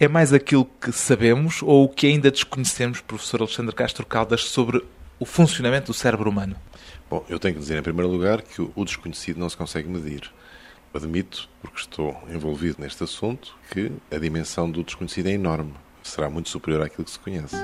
É mais aquilo que sabemos ou o que ainda desconhecemos, professor Alexandre Castro Caldas, sobre o funcionamento do cérebro humano? Bom, eu tenho que dizer em primeiro lugar que o desconhecido não se consegue medir. Admito, porque estou envolvido neste assunto, que a dimensão do desconhecido é enorme. Será muito superior àquilo que se conhece.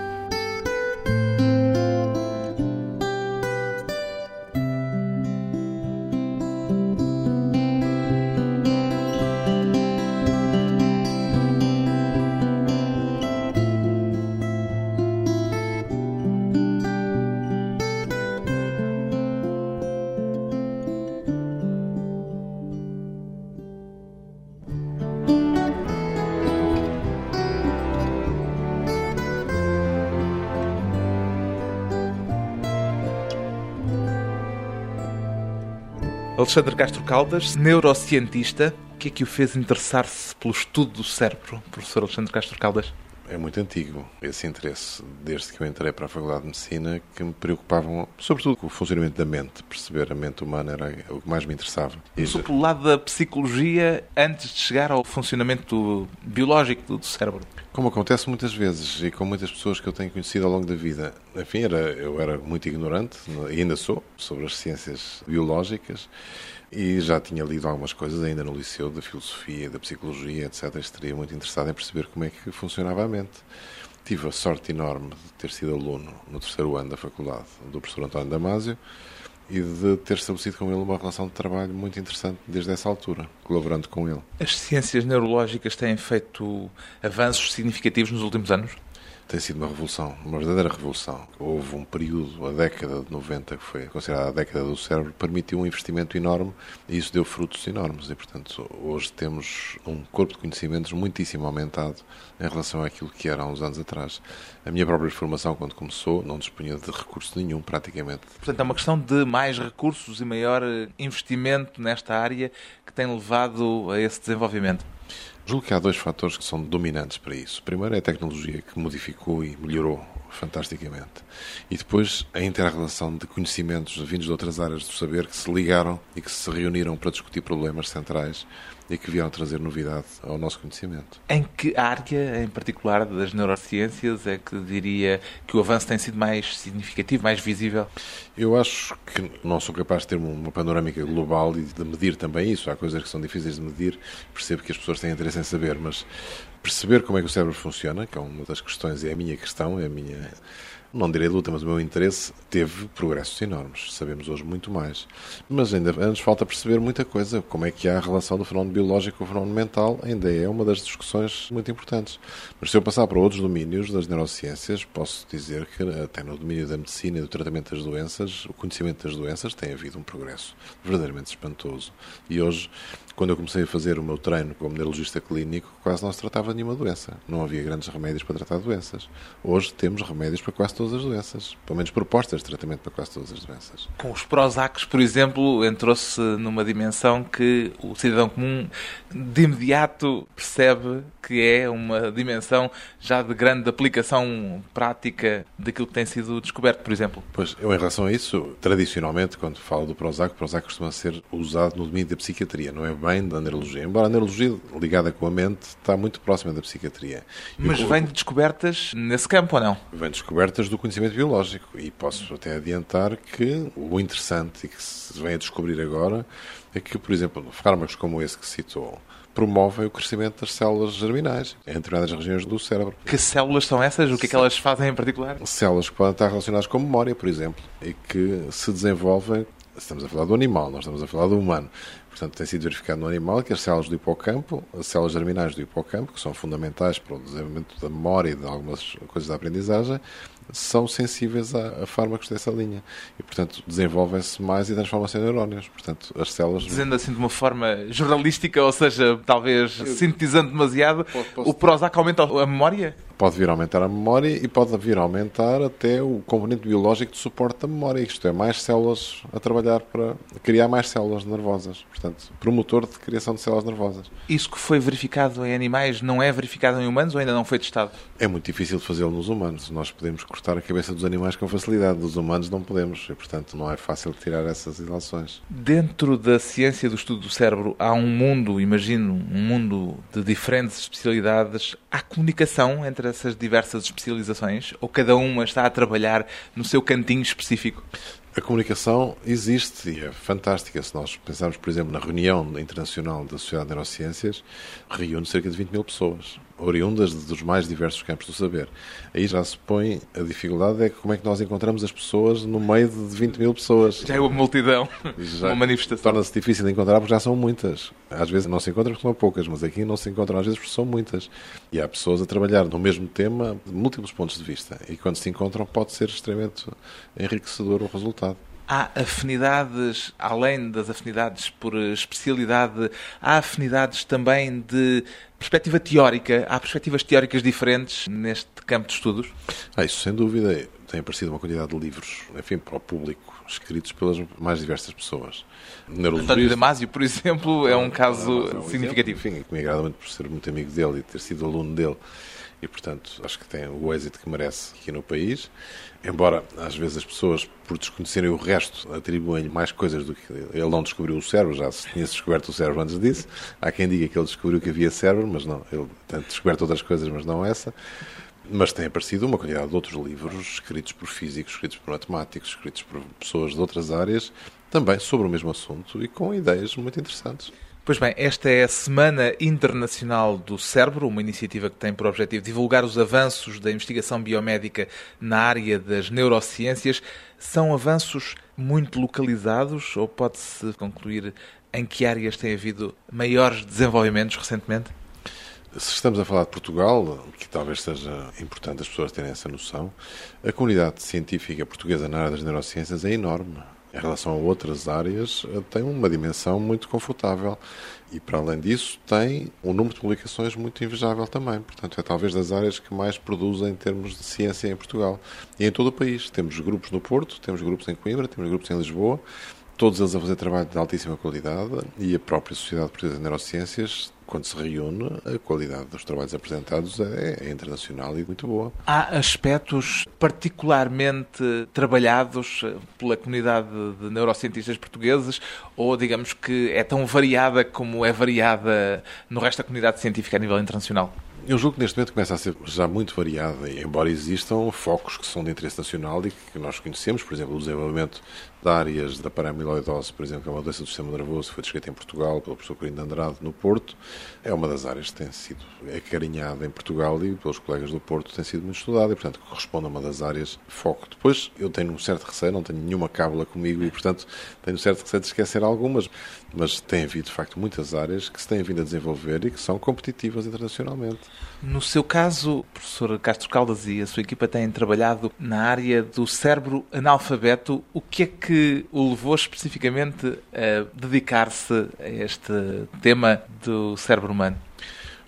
Alexandre Castro Caldas, neurocientista, o que é que o fez interessar-se pelo estudo do cérebro, professor Alexandre Castro Caldas? É muito antigo esse interesse, desde que eu entrei para a Faculdade de Medicina, que me preocupavam, sobretudo, com o funcionamento da mente. Perceber a mente humana era o que mais me interessava. Começou pelo lado da psicologia antes de chegar ao funcionamento biológico do cérebro. Como acontece muitas vezes e com muitas pessoas que eu tenho conhecido ao longo da vida. Enfim, era, eu era muito ignorante, e ainda sou, sobre as ciências biológicas e já tinha lido algumas coisas ainda no liceu da filosofia, da psicologia, etc. Estaria muito interessado em perceber como é que funcionava a mente. Tive a sorte enorme de ter sido aluno no terceiro ano da faculdade do professor António Damásio e de ter estabelecido com ele uma relação de trabalho muito interessante desde essa altura, colaborando com ele. As ciências neurológicas têm feito avanços significativos nos últimos anos? Tem sido uma revolução, uma verdadeira revolução. Houve um período, a década de 90, que foi considerada a década do cérebro, permitiu um investimento enorme e isso deu frutos enormes. E, portanto, hoje temos um corpo de conhecimentos muitíssimo aumentado em relação àquilo que era há uns anos atrás. A minha própria formação, quando começou, não dispunha de recurso nenhum, praticamente. Portanto, é uma questão de mais recursos e maior investimento nesta área que tem levado a esse desenvolvimento. Julgo que há dois fatores que são dominantes para isso. Primeiro é a tecnologia que modificou e melhorou fantasticamente. E depois a inter-relação de conhecimentos vindos de outras áreas do saber que se ligaram e que se reuniram para discutir problemas centrais e que vieram trazer novidade ao nosso conhecimento. Em que área, em particular, das neurociências, é que diria que o avanço tem sido mais significativo, mais visível? Eu acho que não sou capaz de ter uma panorâmica global e de medir também isso. Há coisas que são difíceis de medir, percebo que as pessoas têm interesse em saber, mas perceber como é que o cérebro funciona, que é uma das questões, é a minha questão, é a minha não direi luta, mas o meu interesse teve progressos enormes. Sabemos hoje muito mais. Mas ainda nos falta perceber muita coisa. Como é que há a relação do fenómeno biológico com o fenómeno mental ainda é uma das discussões muito importantes. Mas se eu passar para outros domínios das neurociências, posso dizer que até no domínio da medicina e do tratamento das doenças, o conhecimento das doenças tem havido um progresso verdadeiramente espantoso. E hoje quando eu comecei a fazer o meu treino como neurologista clínico, quase não se tratava de nenhuma doença. Não havia grandes remédios para tratar doenças. Hoje temos remédios para quase todas as doenças. Pelo menos propostas de tratamento para quase todas as doenças. Com os Prozacs, por exemplo, entrou-se numa dimensão que o cidadão comum de imediato percebe que é uma dimensão já de grande aplicação prática daquilo que tem sido descoberto, por exemplo. Pois, eu em relação a isso, tradicionalmente, quando falo do Prozac, o Prozac costuma ser usado no domínio da psiquiatria, não é bem da neurologia. Embora a neurologia ligada com a mente está muito próxima da psiquiatria. Mas eu, vem de descobertas nesse campo ou não? Vem de descobertas do conhecimento biológico e posso até adiantar que o interessante e que se vem a descobrir agora é que, por exemplo, fármacos como esse que citou, promovem o crescimento das células germinais em determinadas regiões do cérebro. Que células são essas? O que é que elas fazem em particular? Células que podem estar relacionadas com memória, por exemplo, e que se desenvolvem. Estamos a falar do animal, nós estamos a falar do humano. Portanto, tem sido verificado no animal que as células do hipocampo, as células germinais do hipocampo, que são fundamentais para o desenvolvimento da memória e de algumas coisas da aprendizagem, são sensíveis a, a fármacos dessa linha. E, portanto, desenvolvem-se mais e transformam-se em neurónios. Portanto, as células... Dizendo assim de uma forma jornalística, ou seja, talvez Eu... sintetizando demasiado, posso, posso... o Prozac aumenta a memória? Pode vir a aumentar a memória e pode vir a aumentar até o componente biológico de suporte da memória. Isto é, mais células a trabalhar para criar mais células nervosas. Portanto, portanto, promotor de criação de células nervosas. Isso que foi verificado em animais não é verificado em humanos ou ainda não foi testado? É muito difícil de fazê-lo nos humanos. Nós podemos cortar a cabeça dos animais com facilidade, dos humanos não podemos, e, portanto, não é fácil tirar essas ilações. Dentro da ciência do estudo do cérebro, há um mundo, imagino, um mundo de diferentes especialidades. Há comunicação entre essas diversas especializações ou cada uma está a trabalhar no seu cantinho específico? A comunicação existe e é fantástica. Se nós pensarmos, por exemplo, na reunião internacional da Sociedade de Neurociências, reúne cerca de 20 mil pessoas, oriundas dos mais diversos campos do saber. Aí já se põe a dificuldade é como é que nós encontramos as pessoas no meio de 20 mil pessoas. Já é uma multidão, já uma manifestação. Torna-se difícil de encontrar porque já são muitas. Às vezes não se encontram porque são poucas, mas aqui não se encontram às vezes porque são muitas. E há pessoas a trabalhar no mesmo tema de múltiplos pontos de vista. E quando se encontram pode ser extremamente enriquecedor o resultado. Há afinidades, além das afinidades por especialidade, há afinidades também de perspectiva teórica? Há perspectivas teóricas diferentes neste campo de estudos? Ah, isso sem dúvida. Tem aparecido uma quantidade de livros, enfim, para o público, escritos pelas mais diversas pessoas. António Damasio, por exemplo, é um caso é um significativo. Exemplo, enfim, que me agrada muito por ser muito amigo dele e ter sido aluno dele e, portanto, acho que tem o êxito que merece aqui no país. Embora, às vezes, as pessoas, por desconhecerem o resto, atribuem-lhe mais coisas do que ele não descobriu o cérebro, já se tinha descoberto o cérebro antes disso. Há quem diga que ele descobriu que havia cérebro, mas não, ele tem descoberto outras coisas, mas não essa. Mas tem aparecido uma quantidade de outros livros escritos por físicos, escritos por matemáticos, escritos por pessoas de outras áreas, também sobre o mesmo assunto e com ideias muito interessantes. Pois bem, esta é a Semana Internacional do Cérebro, uma iniciativa que tem por objetivo divulgar os avanços da investigação biomédica na área das neurociências. São avanços muito localizados ou pode-se concluir em que áreas tem havido maiores desenvolvimentos recentemente? Se estamos a falar de Portugal, que talvez seja importante as pessoas terem essa noção, a comunidade científica portuguesa na área das neurociências é enorme em relação a outras áreas, eh, tem uma dimensão muito confortável. E, para além disso, tem um número de publicações muito invejável também. Portanto, é talvez das áreas que mais produzem em termos de ciência em Portugal. E em todo o país. Temos grupos no Porto, temos grupos em Coimbra, temos grupos em Lisboa, todos eles a fazer trabalho de altíssima qualidade e a própria Sociedade Portuguesa de Neurociências quando se reúne, a qualidade dos trabalhos apresentados é, é, internacional e muito boa. Há aspectos particularmente trabalhados eh, pela comunidade de neurocientistas portugueses ou, digamos que, é tão variada como é variada no resto da comunidade científica a nível internacional? Eu julgo que neste momento começa a ser já muito variada, embora existam focos que são de interesse nacional e que nós conhecemos, por exemplo, o desenvolvimento de áreas da paramiloidose, por exemplo, que é uma doença do sistema nervoso, foi descrita em Portugal pelo professor Corino de Andrade, no Porto. É uma das áreas que tem sido acarinhada em Portugal e pelos colegas do Porto tem sido muito estudada e, portanto, corresponde a uma das áreas de foco. Depois, eu tenho um certo receio, não tenho nenhuma cábula comigo e, portanto, tenho um certo receio de esquecer algumas, mas tem havido, de facto, muitas áreas que se têm vindo a desenvolver e que são competitivas internacionalmente. No seu caso, professor Castro Caldas e a sua equipa têm trabalhado na área do cérebro analfabeto. O que é que que o levou especificamente a dedicar-se a este tema do cérebro humano?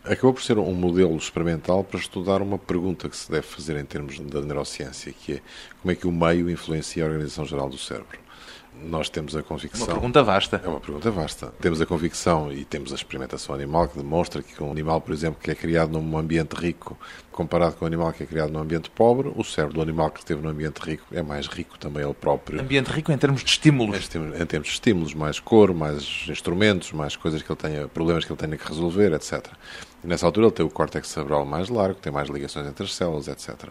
Acabou por ser um modelo experimental para estudar uma pergunta que se deve fazer em termos da neurociência, que é como é que o meio influencia a organização geral do cérebro nós temos a convicção. Uma pergunta vasta. É uma pergunta vasta. Temos a convicção e temos a experimentação animal que demonstra que um animal, por exemplo, que é criado num ambiente rico, comparado com um animal que é criado num ambiente pobre, o cérebro do animal que esteve num ambiente rico é mais rico também ele próprio. Ambiente rico em termos de estímulos. Em, termos de estímulos, mais cor, mais instrumentos, mais coisas que ele tenha, problemas que ele tenha que resolver, etc. E nessa altura ele tem o córtex cerebral mais largo, tem mais ligações entre as células, etc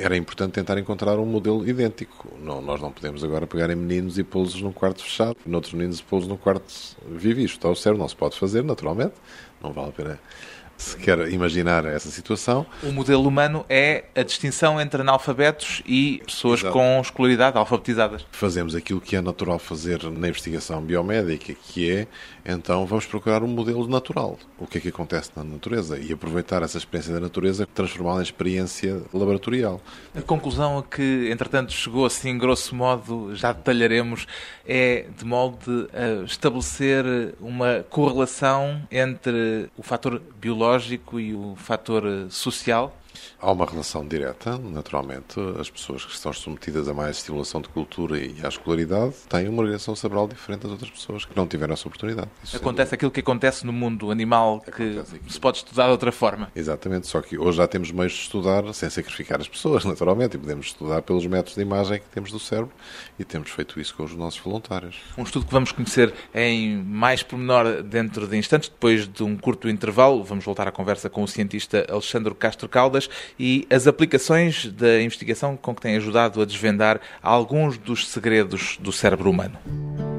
era importante tentar encontrar um modelo idêntico. Não, nós não podemos agora pegar em meninos e pô-los num quarto fechado, e noutros meninos pô-los num quarto vivo. Isto ao cérebro não se pode fazer, naturalmente. Não vale a pena se quer imaginar essa situação. O modelo humano é a distinção entre analfabetos e pessoas Exato. com escolaridade alfabetizadas. Fazemos aquilo que é natural fazer na investigação biomédica, que é, então, vamos procurar um modelo natural. O que é que acontece na natureza e aproveitar essa experiência da natureza transformá-la em experiência laboratorial. A conclusão a que, entretanto, chegou assim, grosso modo, já detalharemos, é de molde a estabelecer uma correlação entre o fator biológico e o fator social? Há uma relação direta, naturalmente. As pessoas que estão submetidas a mais estimulação de cultura e à escolaridade têm uma organização cerebral diferente das outras pessoas que não tiveram essa oportunidade. Isso acontece aquilo que acontece no mundo animal que se pode estudar de outra forma. Exatamente, só que hoje já temos meios de estudar sem sacrificar as pessoas, naturalmente, e podemos estudar pelos métodos de imagem que temos do cérebro e temos feito isso com os nossos voluntários. Um estudo que vamos conhecer em mais pormenor dentro de instantes, depois de um curto intervalo. Vamos voltar à conversa com o cientista Alexandre Castro Caldas e as aplicações da investigação com que tem ajudado a desvendar alguns dos segredos do cérebro humano.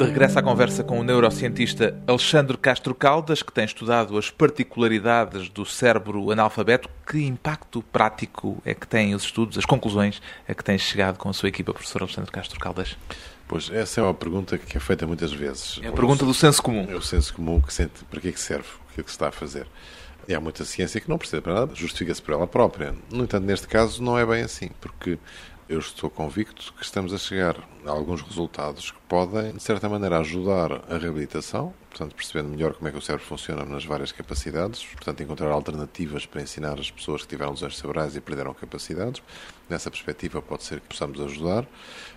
De regresso à conversa com o neurocientista Alexandre Castro Caldas, que tem estudado as particularidades do cérebro analfabeto. Que impacto prático é que têm os estudos, as conclusões a que tem chegado com a sua equipa, professor Alexandre Castro Caldas? Pois, essa é uma pergunta que é feita muitas vezes. É a pergunta do senso comum. É o senso comum que sente para que é que serve o que é que se está a fazer. E há muita ciência que não precisa para nada, justifica-se por ela própria. No entanto, neste caso, não é bem assim, porque eu estou convicto que estamos a chegar a alguns resultados que podem, de certa maneira, ajudar a reabilitação, portanto, percebendo melhor como é que o cérebro funciona nas várias capacidades, portanto, encontrar alternativas para ensinar as pessoas que tiveram lesões cerebrais e perderam capacidades. Nessa perspectiva, pode ser que possamos ajudar.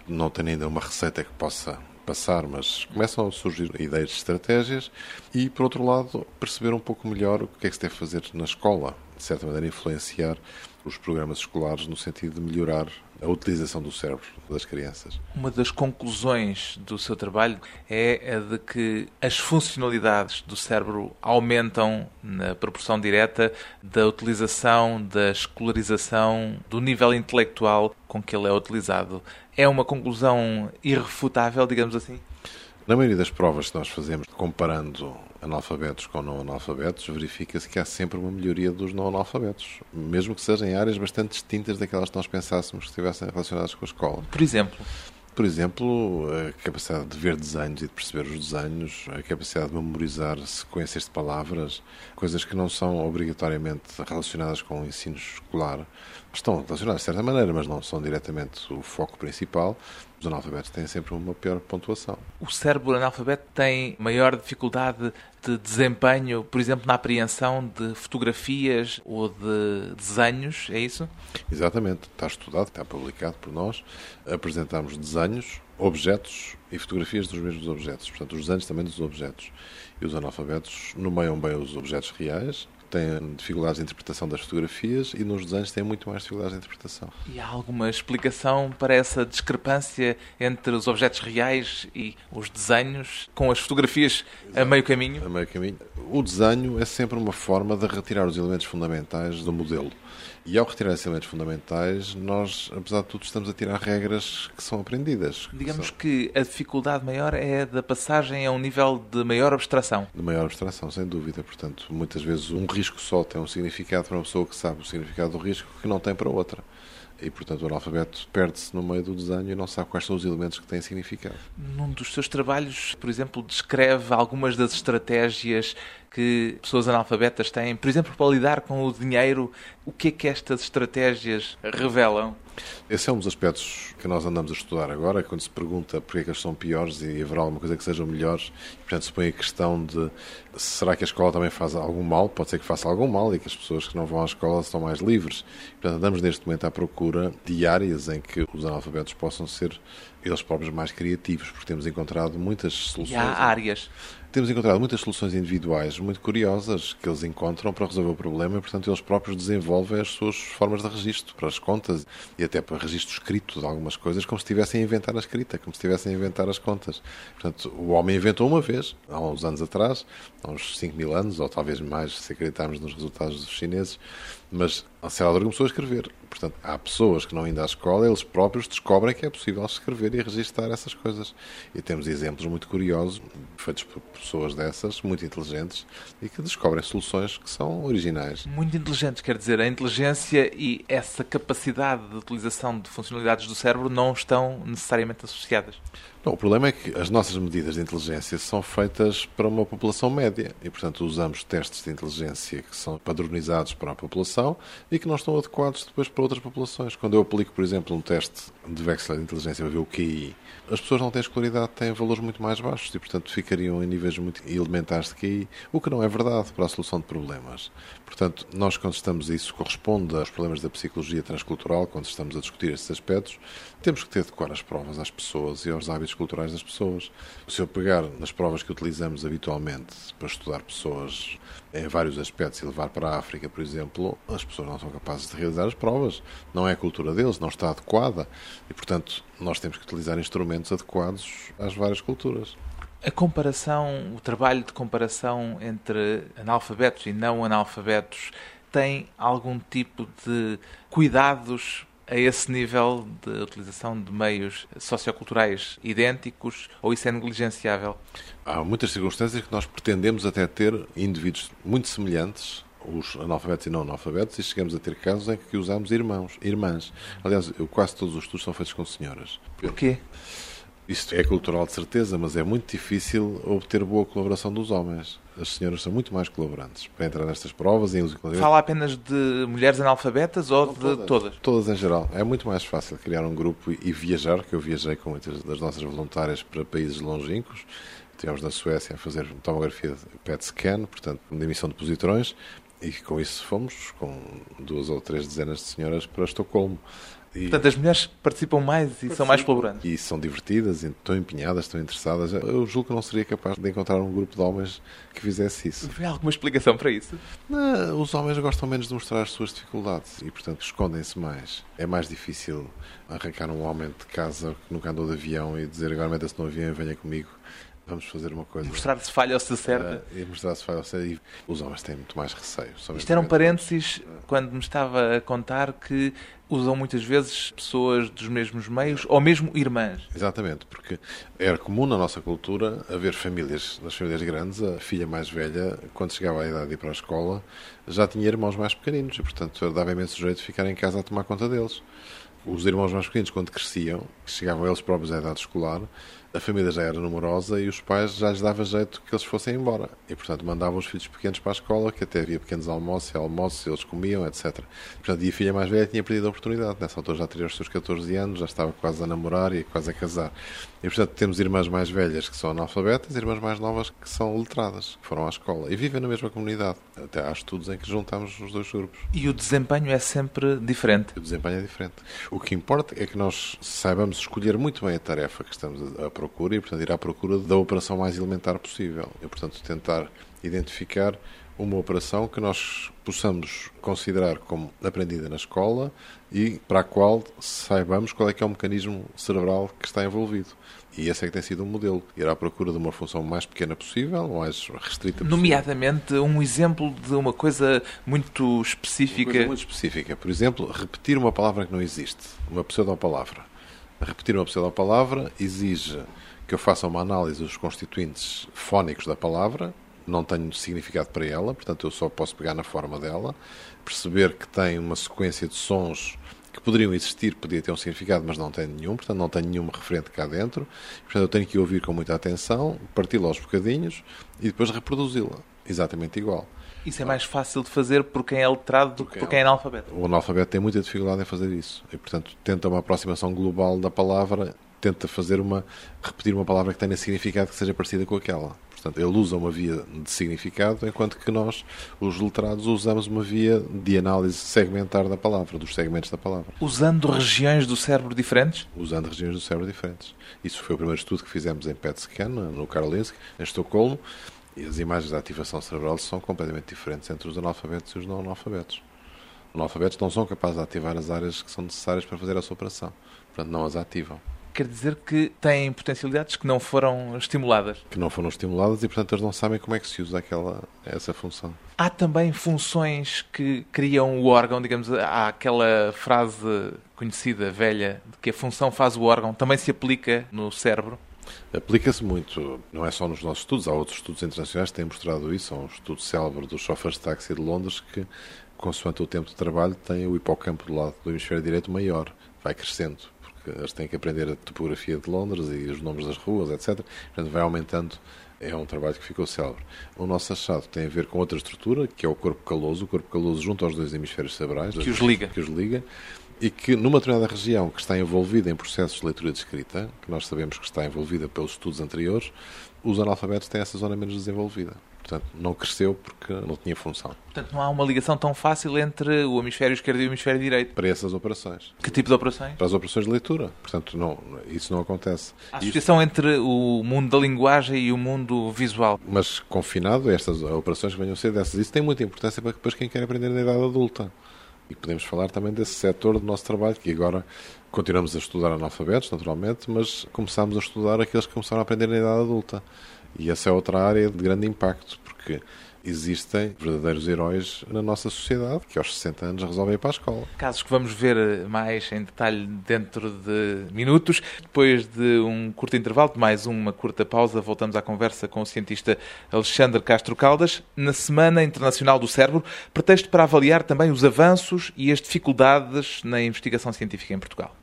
Não tenho ainda uma receita que possa passar, mas começam a surgir ideias de estratégias e, por outro lado, perceber um pouco melhor o que é que se deve fazer na escola, de certa maneira, influenciar os programas escolares no sentido de melhorar a utilização do cérebro das crianças. Uma das conclusões do seu trabalho é a de que as funcionalidades do cérebro aumentam na proporção direta da utilização, da escolarização, do nível intelectual com que ele é utilizado. É uma conclusão irrefutável, digamos assim? Na maioria das provas que nós fazemos, comparando analfabetos com não analfabetos, verifica-se que há sempre uma melhoria dos não analfabetos, mesmo que sejam em áreas bastante distintas daquelas que nós pensássemos que estivessem relacionadas com a escola. Por exemplo? Por exemplo, a capacidade de ver desenhos e de perceber os desenhos, a capacidade de memorizar sequências de palavras, coisas que não são obrigatoriamente relacionadas com o ensino escolar. Estão relacionadas de certa maneira, mas não são diretamente o foco principal. Os analfabetos têm sempre uma pior pontuação. O cérebro analfabeto tem maior dificuldade de desempenho, por exemplo, na apreensão de fotografias ou de desenhos, é isso? Exatamente. Está estudado, está publicado por nós. Apresentamos desenhos, objetos e fotografias dos mesmos objetos. Portanto, os desenhos também dos objetos. E os analfabetos nomeiam bem os objetos reais, têm dificuldades de interpretação das fotografias e nos desenhos têm muito mais dificuldades de interpretação. E há alguma explicação para essa discrepância entre os objetos reais e os desenhos, com as fotografias Exato. a meio caminho? A meio caminho. O desenho é sempre uma forma de retirar os elementos fundamentais do modelo. E ao retirar esses elementos fundamentais, nós, apesar de tudo, estamos a tirar regras que são aprendidas. Digamos são... que a dificuldade maior é da passagem a um nível de maior abstração. De maior abstração, sem dúvida. Portanto, muitas vezes um risco só tem um significado para uma pessoa que sabe o significado do risco que não tem para outra. E, portanto, o analfabeto perde-se no meio do desenho e não sabe quais são os elementos que têm significado. Num dos seus trabalhos, por exemplo, descreve algumas das estratégias que pessoas analfabetas têm, por exemplo, para lidar com o dinheiro. O que é que estas estratégias revelam? Esse é um dos aspectos que nós andamos a estudar agora, quando se pergunta porque é que eles são piores e haverá alguma coisa que sejam melhores. Portanto, se põe a questão de será que a escola também faz algum mal? Pode ser que faça algum mal e que as pessoas que não vão à escola estão mais livres. Portanto, andamos neste momento à procura de áreas em que os analfabetos possam ser eles próprios mais criativos, porque temos encontrado muitas soluções. E há áreas temos encontrado muitas soluções individuais muito curiosas que eles encontram para resolver o problema e, portanto, eles próprios desenvolvem as suas formas de registro para as contas e até para registro escrito de algumas coisas, como se estivessem a inventar a escrita, como se estivessem a inventar as contas. Portanto, o homem inventou uma vez, há uns anos atrás, há uns 5 mil anos, ou talvez mais, se acreditarmos nos resultados dos chineses, Mas a Celador começou a escrever. Portanto, há pessoas que não indo à escola, eles próprios descobrem que é possível escrever e registrar essas coisas. E temos exemplos muito curiosos, feitos por pessoas dessas, muito inteligentes, e que descobrem soluções que são originais. Muito inteligentes, quer dizer, a inteligência e essa capacidade de utilização de funcionalidades do cérebro não estão necessariamente associadas. Não, o problema é que as nossas medidas de inteligência são feitas para uma população média e, portanto, usamos testes de inteligência que são padronizados para a população e que não estão adequados depois para outras populações. Quando eu aplico, por exemplo, um teste de Wechsler de inteligência para ver o QI, as pessoas não têm escolaridade, têm valores muito mais baixos e, portanto, ficariam em níveis muito elementares de QI, o que não é verdade para a solução de problemas. Portanto, nós, quando estamos, isso corresponde aos problemas da psicologia transcultural, quando estamos a discutir estes aspectos, temos que ter adequar as provas às pessoas e aos hábitos culturais das pessoas. Se eu pegar nas provas que utilizamos habitualmente para estudar pessoas em vários aspectos e levar para a África, por exemplo, as pessoas não são capazes de realizar as provas. Não é a cultura deles, não está adequada. E, portanto, nós temos que utilizar instrumentos adequados às várias culturas. A comparação, o trabalho de comparação entre analfabetos e não analfabetos tem algum tipo de cuidados a esse nível de utilização de meios socioculturais idênticos ou isso é negligenciável? Há muitas circunstâncias que nós pretendemos até ter indivíduos muito semelhantes os analfabetos e não analfabetos e chegamos a ter casos em que usamos irmãos, irmãs. Aliás, quase todos os estudos são feitos com senhoras. Porquê? Isto é cultural de certeza, mas é muito difícil obter boa colaboração dos homens. As senhoras são muito mais colaborantes para entrar nestas provas. E, Fala apenas de mulheres analfabetas ou Não, de todas. todas? Todas em geral. É muito mais fácil criar um grupo e viajar, que eu viajei com muitas das nossas voluntárias para países longínquos. Estivemos na Suécia a fazer tomografia de PET scan, portanto, de emissão de positrões, e com isso fomos com duas ou três dezenas de senhoras para Estocolmo. E... Portanto, as mulheres participam mais e são mais colaborantes. E são divertidas, estão empenhadas, estão interessadas. Eu julgo que não seria capaz de encontrar um grupo de homens que fizesse isso. Há alguma explicação para isso? Não, os homens gostam menos de mostrar as suas dificuldades e, portanto, escondem-se mais. É mais difícil arrancar um homem de casa que nunca andou de avião e dizer agora meta-se no avião e venha comigo vamos fazer uma coisa. Mostrar se falha ou se acerta. Uh, e mostrar se falha ou se acerta. E os homens têm muito mais receio. Isto era um parênteses quando me estava a contar que usam muitas vezes pessoas dos mesmos meios ou mesmo irmãs. Exatamente, porque era comum na nossa cultura haver famílias, nas famílias grandes, a filha mais velha, quando chegava à idade de ir para a escola, já tinha irmãos mais pequeninos e, portanto, dava imenso jeito de ficar em casa a tomar conta deles. Os irmãos mais pequenos, quando cresciam, chegavam eles próprios à idade escolar, a família já era numerosa e os pais já lhes dava jeito que eles fossem embora. E, portanto, mandavam os filhos pequenos para a escola, que até havia pequenos almoços e almoços, eles comiam, etc. Portanto, e a filha mais velha tinha perdido a oportunidade. Nessa altura já teria os seus 14 anos, já estava quase a namorar e quase a casar. E, portanto, temos irmãs mais velhas que são analfabetas e irmãs mais novas que são letradas, que foram à escola e vivem na mesma comunidade. Até há estudos em que juntamos os dois grupos. E o desempenho é sempre diferente? O desempenho é diferente. O que importa é que nós saibamos escolher muito bem a tarefa que estamos a procura e, portanto, ir à procura da operação mais elementar possível. E, portanto, tentar identificar uma operação que nós possamos considerar como aprendida na escola e para a qual saibamos qual é que é o mecanismo cerebral que está envolvido. E esse é que tem sido o um modelo. Ir à procura de uma função mais pequena possível, mais restrita possível. Nomeadamente, um exemplo de uma coisa muito específica. Uma coisa muito específica. Por exemplo, repetir uma palavra que não existe. Uma pseudo-palavra. Repetir uma pseudo-palavra exige que eu faça uma análise dos constituintes fónicos da palavra, não tenho significado para ela, portanto eu só posso pegar na forma dela, perceber que tem uma sequência de sons que poderiam existir, podia ter um significado, mas não tem nenhum, portanto não tenho nenhum referente cá dentro, portanto eu tenho que ouvir com muita atenção, parti-la aos bocadinhos e depois reproduzi-la, exatamente igual. Isso é mais fácil de fazer por quem é letrado do que por quem é analfabeto. O analfabeto tem muita dificuldade em fazer isso e, portanto, tenta uma aproximação global da palavra tenta fazer uma repetir uma palavra que tenha significado que seja parecida com aquela. Portanto, ele usa uma via de significado, enquanto que nós, os letrados, usamos uma via de análise segmentar da palavra, dos segmentos da palavra. Usando regiões do cérebro diferentes? Usando regiões do cérebro diferentes. Isso foi o primeiro estudo que fizemos em PET scan, no Karolinsk, em Estocolmo, e as imagens da ativação cerebral são completamente diferentes entre os analfabetos e os não analfabetos. Os analfabetos não são capazes de ativar as áreas que são necessárias para fazer essa operação. Portanto, não as ativam. Quer dizer que têm potencialidades que não foram estimuladas. Que não foram estimuladas e, portanto, eles não sabem como é que se usa aquela, essa função. Há também funções que criam o órgão, digamos, há aquela frase conhecida, velha, de que a função faz o órgão, também se aplica no cérebro? Aplica-se muito, não é só nos nossos estudos, há outros estudos internacionais que têm mostrado isso. Há um estudo célebre dos chofres de táxi de Londres que, consoante o tempo de trabalho, tem o hipocampo do lado do hemisfério direito maior, vai crescendo, eles têm que aprender a topografia de Londres e os nomes das ruas, etc. Portanto, vai aumentando é um trabalho que ficou célebre. O nosso achado tem a ver com outra estrutura, que é o corpo caloso, o corpo caloso junto aos dois hemisférios cerebrais. Que os liga. Que os liga e que numa determinada região que está envolvida em processos de leitura de escrita, que nós sabemos que está envolvida pelos estudos anteriores, os analfabetos têm essa zona menos desenvolvida. Portanto, não cresceu porque não tinha função. Portanto, não há uma ligação tão fácil entre o hemisfério esquerdo e o hemisfério direito. Para essas operações. Que tipo de operações? Para as operações de leitura. Portanto, não, isso não acontece. A associação Isto... entre o mundo da linguagem e o mundo visual. Mas confinado, estas operações que venham a ser dessas, isso tem muita importância para depois quem quer aprender na idade adulta. E podemos falar também desse setor do nosso trabalho, que agora continuamos a estudar analfabetos, naturalmente, mas começamos a estudar aqueles que começaram a aprender na idade adulta. E essa é outra área de grande impacto, porque existem verdadeiros heróis na nossa sociedade que aos 60 anos resolvem ir para a escola. Casos que vamos ver mais em detalhe dentro de minutos. Depois de um curto intervalo, de mais uma curta pausa, voltamos à conversa com o cientista Alexandre Castro Caldas na Semana Internacional do Cérebro, pretexto para avaliar também os avanços e as dificuldades na investigação científica em Portugal.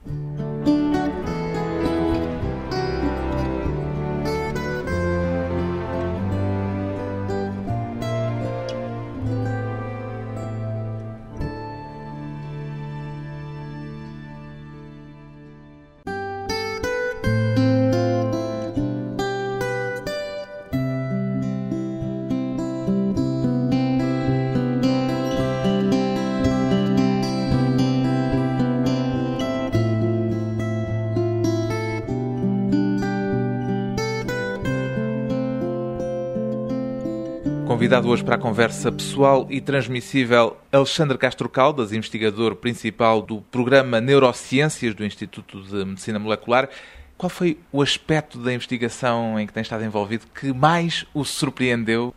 Convidado hoje para a conversa pessoal e transmissível Alexandre Castro Caldas, investigador principal do programa Neurociências do Instituto de Medicina Molecular. Qual foi o aspecto da investigação em que tem estado envolvido que mais o surpreendeu?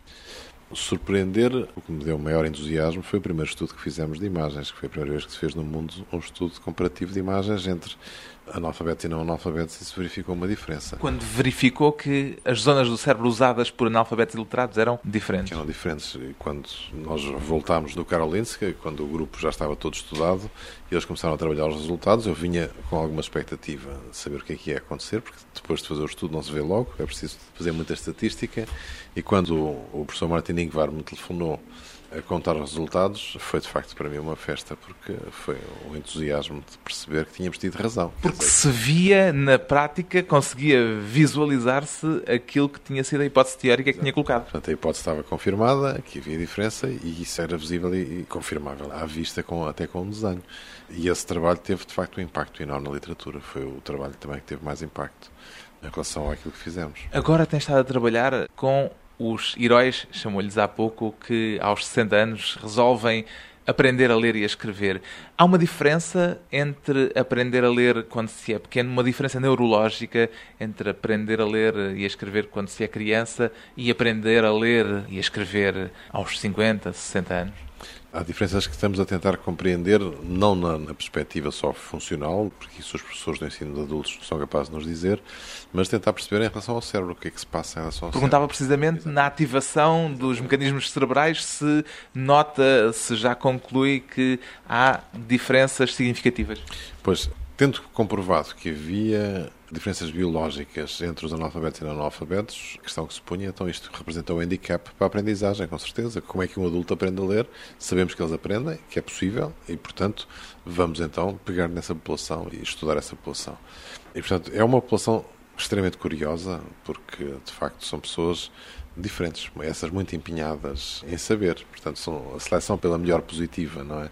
Surpreender, o que me deu maior entusiasmo foi o primeiro estudo que fizemos de imagens, que foi a primeira vez que se fez no mundo um estudo comparativo de imagens entre analfabetos e não analfabetos se verificou uma diferença. Quando verificou que as zonas do cérebro usadas por analfabetos e letrados eram diferentes? Eram diferentes. E quando nós voltámos do Karolinska, quando o grupo já estava todo estudado e eles começaram a trabalhar os resultados, eu vinha com alguma expectativa de saber o que é que ia acontecer, porque depois de fazer o estudo não se vê logo, é preciso fazer muita estatística. E quando o professor Martin Ingvar me telefonou a contar os resultados foi de facto para mim uma festa, porque foi um entusiasmo de perceber que tínhamos tido razão. Porque se via na prática, conseguia visualizar-se aquilo que tinha sido a hipótese teórica que tinha colocado. Portanto, a hipótese estava confirmada, que havia diferença e isso era visível e confirmável à vista, com, até com um desenho. E esse trabalho teve de facto um impacto enorme na literatura. Foi o trabalho também que teve mais impacto em relação àquilo que fizemos. Agora tem estado a trabalhar com os heróis, chamou-lhes há pouco, que aos 60 anos resolvem aprender a ler e a escrever. Há uma diferença entre aprender a ler quando se é pequeno, uma diferença neurológica entre aprender a ler e a escrever quando se é criança e aprender a ler e a escrever aos 50, 60 anos? Há diferenças que estamos a tentar compreender, não na, na, perspectiva só funcional, porque isso os professores do ensino de adultos são capazes de nos dizer, mas tentar perceber em relação ao cérebro o que é que se passa em relação ao Perguntava cérebro. precisamente Exato. na ativação dos mecanismos cerebrais se nota, se já conclui que há diferenças significativas. Pois, tendo comprovado que havia diferenças biológicas entre os analfabetos e não analfabetos, a questão que se punha, então isto representa um handicap para a aprendizagem, com certeza. Como é que um adulto aprende a ler? Sabemos que eles aprendem, que é possível, e, portanto, vamos então pegar nessa população e estudar essa população. E, portanto, é uma população extremamente curiosa, porque, de facto, são pessoas diferentes, essas muito empenhadas em saber. Portanto, são a seleção pela melhor positiva, não é?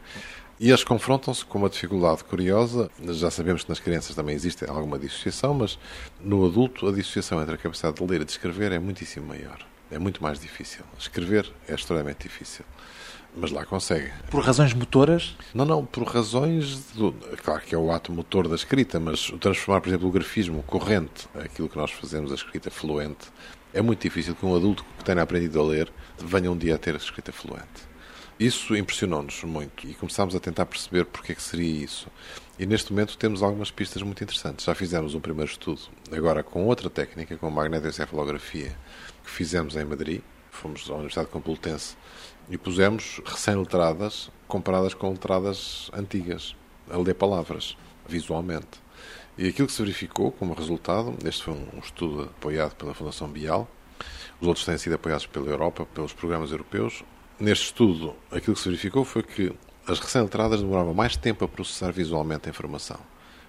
E eles confrontam-se com uma dificuldade curiosa. Já sabemos que nas crianças também existe alguma dissociação, mas no adulto a dissociação entre a capacidade de ler e de escrever é muitíssimo maior. É muito mais difícil. Escrever é extremamente difícil. Mas lá consegue. Por razões motoras? Não, não, por razões. Do, claro que é o ato motor da escrita, mas transformar, por exemplo, o grafismo corrente, aquilo que nós fazemos, a escrita fluente, é muito difícil que um adulto que tenha aprendido a ler venha um dia a ter a escrita fluente. Isso impressionou-nos muito e começámos a tentar perceber porque é que seria isso. E neste momento temos algumas pistas muito interessantes. Já fizemos um primeiro estudo, agora com outra técnica, com magnetoencefalografia, que fizemos em Madrid. Fomos à Universidade Complutense e pusemos recém-letradas comparadas com letradas antigas, a ler palavras, visualmente. E aquilo que se verificou como resultado, este foi um estudo apoiado pela Fundação Bial, os outros têm sido apoiados pela Europa, pelos programas europeus. Neste estudo, aquilo que se verificou foi que as recém-letradas demoravam mais tempo a processar visualmente a informação.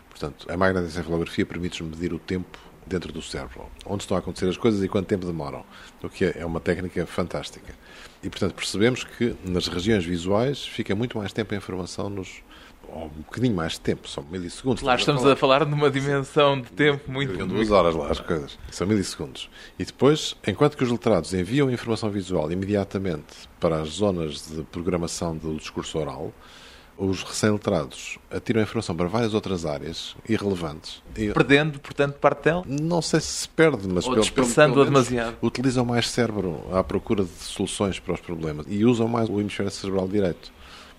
Portanto, a magnetoencefalografia permite-nos medir o tempo dentro do cérebro, onde estão a acontecer as coisas e quanto tempo demoram, o que é uma técnica fantástica. E, portanto, percebemos que nas regiões visuais fica muito mais tempo a informação nos, ou um bocadinho mais de tempo, são milissegundos. Claro, estamos a falar numa dimensão de tempo muito... Ficam duas horas lá as coisas, são milissegundos. E depois, enquanto que os letrados enviam informação visual imediatamente para as zonas de programação do discurso oral, os recém-letrados atiram a informação para várias outras áreas irrelevantes. E, Perdendo, portanto, parte dela? Não sei se se perde, mas Ou dispersando-a demasiado. Utilizam mais cérebro à procura de soluções para os problemas e usam mais o hemisfério cerebral direito.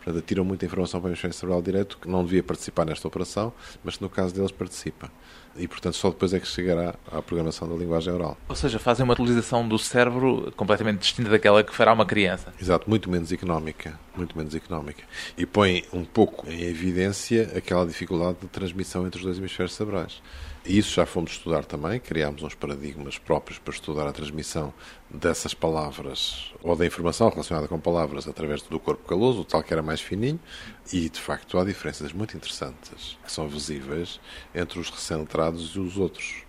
Portanto, atiram muita informação para o hemisfério cerebral direito que não devia participar nesta operação, mas que no caso deles participa e, portanto, só depois é que chegará à programação da linguagem oral. Ou seja, fazem uma utilização do cérebro completamente distinta daquela que fará uma criança. Exato, muito menos económica, muito menos económica. E põe um pouco em evidência aquela dificuldade de transmissão entre os dois hemisférios cerebrais. Isso já fomos estudar também, criámos uns paradigmas próprios para estudar a transmissão dessas palavras ou da informação relacionada com palavras através do corpo caloso, o tal que era mais fininho, e de facto há diferenças muito interessantes que são visíveis entre os recém-letrados e os outros.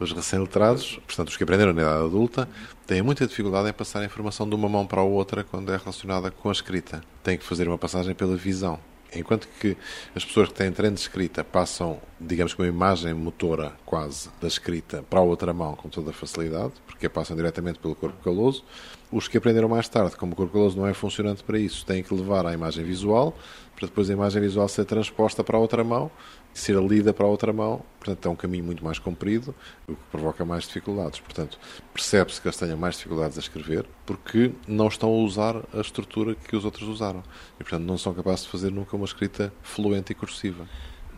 Os recém-letrados, portanto, os que aprenderam na idade adulta, têm muita dificuldade em passar a informação de uma mão para a outra quando é relacionada com a escrita. Têm que fazer uma passagem pela visão. Enquanto que as pessoas que têm treino de escrita passam, digamos com uma imagem motora quase da escrita para a outra mão com toda a facilidade, porque passam diretamente pelo corpo caloso, os que aprenderam mais tarde, como o corpo caloso não é funcionante para isso, têm que levar a imagem visual, para depois a imagem visual ser transposta para a outra mão ser lida para a outra mão. Portanto, é um caminho muito mais comprido, o que provoca mais dificuldades. Portanto, percebe-se que eles tenham mais dificuldades a escrever porque não estão a usar a estrutura que os outros usaram. E, portanto, não são capazes de fazer nunca uma escrita fluente e cursiva.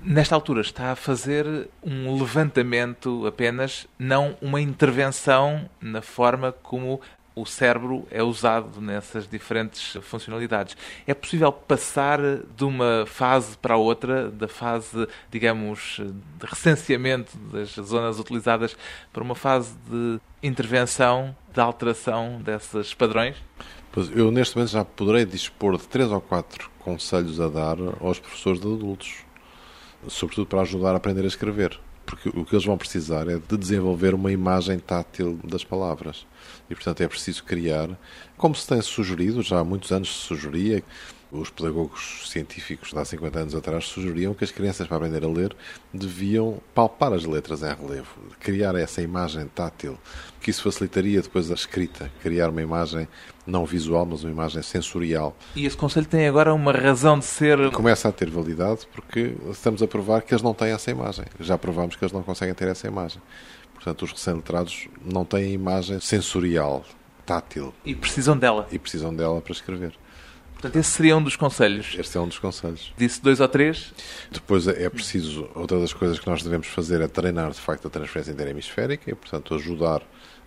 Nesta altura está a fazer um levantamento apenas, não uma intervenção na forma como o cérebro é usado nessas diferentes funcionalidades. É possível passar de uma fase para outra, da fase, digamos, de recenseamento das zonas utilizadas, para uma fase de intervenção, de alteração desses padrões? Pois eu, neste momento, já poderei dispor de três ou quatro conselhos a dar aos professores de adultos, sobretudo para ajudar a aprender a escrever porque o que eles vão precisar é de desenvolver uma imagem tátil das palavras. E, portanto, é preciso criar, como se tem sugerido, já há muitos anos se sugeria, os pedagogos científicos de há 50 anos atrás sugeriam que as crianças, para aprender a ler, deviam palpar as letras em relevo, criar essa imagem tátil, que isso facilitaria depois a escrita, criar uma imagem não visual, mas uma imagem sensorial. E esse conselho tem agora uma razão de ser. Começa a ter validade porque estamos a provar que eles não têm essa imagem. Já provamos que eles não conseguem ter essa imagem. Portanto, os recém-letrados não têm imagem sensorial, tátil. E precisam dela. E precisam dela para escrever. Portanto, esse seria um dos conselhos. Este é um dos conselhos. Disse dois ou três? Depois é preciso, outra das coisas que nós devemos fazer é treinar de facto a transferência interhemisférica e, portanto, ajudar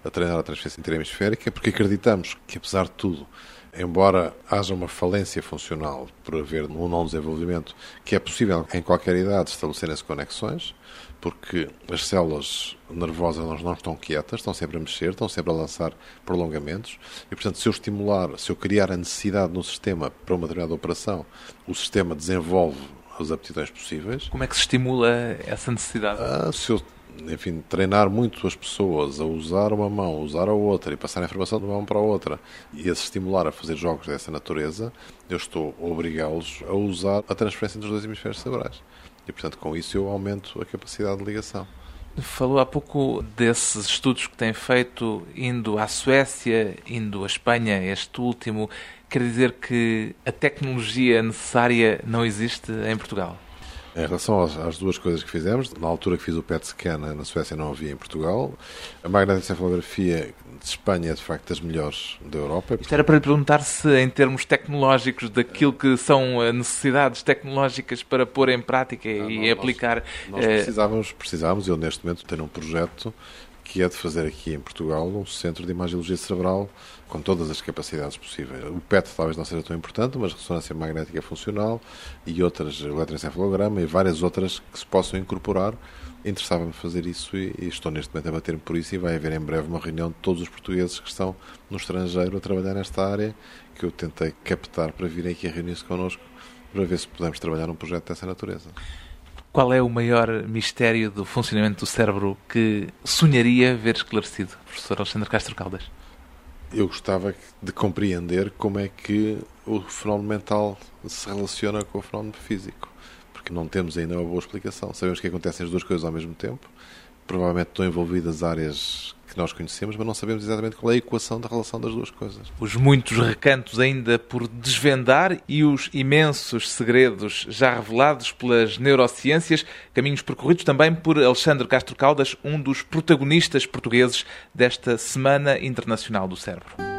a treinar a transferência interhemisférica, porque acreditamos que, apesar de tudo, embora haja uma falência funcional por haver um não desenvolvimento, que é possível em qualquer idade estabelecerem-se conexões, porque as células nervosas não estão quietas, estão sempre a mexer, estão sempre a lançar prolongamentos, e portanto, se eu estimular, se eu criar a necessidade no sistema para uma determinada operação, o sistema desenvolve as aptidões possíveis. Como é que se estimula essa necessidade? Ah, se eu enfim, treinar muito as pessoas a usar uma mão, usar a outra e passar a informação de uma mão para a outra e a se estimular a fazer jogos dessa natureza, eu estou a obrigá-los a usar a transferência entre os dois hemisférios cerebrais. E, portanto, com isso eu aumento a capacidade de ligação. Falou há pouco desses estudos que tem feito indo à Suécia, indo à Espanha, este último. Quer dizer que a tecnologia necessária não existe em Portugal? Em relação às, duas coisas que fizemos, na altura que fiz o PET scan na Suécia não havia em Portugal. A magnetoencefalografia de Espanha é de facto das melhores da Europa. Isto era para lhe perguntar se, em termos tecnológicos, daquilo que são eh, necessidades tecnológicas para pôr em prática não, e não, aplicar. Nós, nós precisávamos, precisávamos, eu neste momento tenho um projeto que é de fazer aqui em Portugal um centro de imagiologia cerebral com todas as capacidades possíveis. O PET talvez não seja tão importante, mas ressonância magnética funcional e outras, eletroencefalograma e várias outras que se possam incorporar. Interessava-me fazer isso e, e, estou neste momento a bater-me por isso e vai haver em breve uma reunião de todos os portugueses que estão no estrangeiro a trabalhar nesta área que eu tentei captar para virem aqui a reunir-se connosco para ver se podemos trabalhar num projeto dessa natureza. Qual é o maior mistério do funcionamento do cérebro que sonharia ver esclarecido, professor Alexandre Castro Caldas? Eu gostava de compreender como é que o fenómeno mental se relaciona com o fenómeno físico, porque não temos ainda uma boa explicação. Sabemos que acontecem as duas coisas ao mesmo tempo, provavelmente estão envolvidas áreas que nós conhecemos, mas não sabemos exatamente qual é a equação da relação das duas coisas. Os muitos recantos ainda por desvendar e os imensos segredos já revelados pelas neurociências, caminhos percorridos também por Alexandre Castro Caldas, um dos protagonistas portugueses desta Semana Internacional do Cérebro.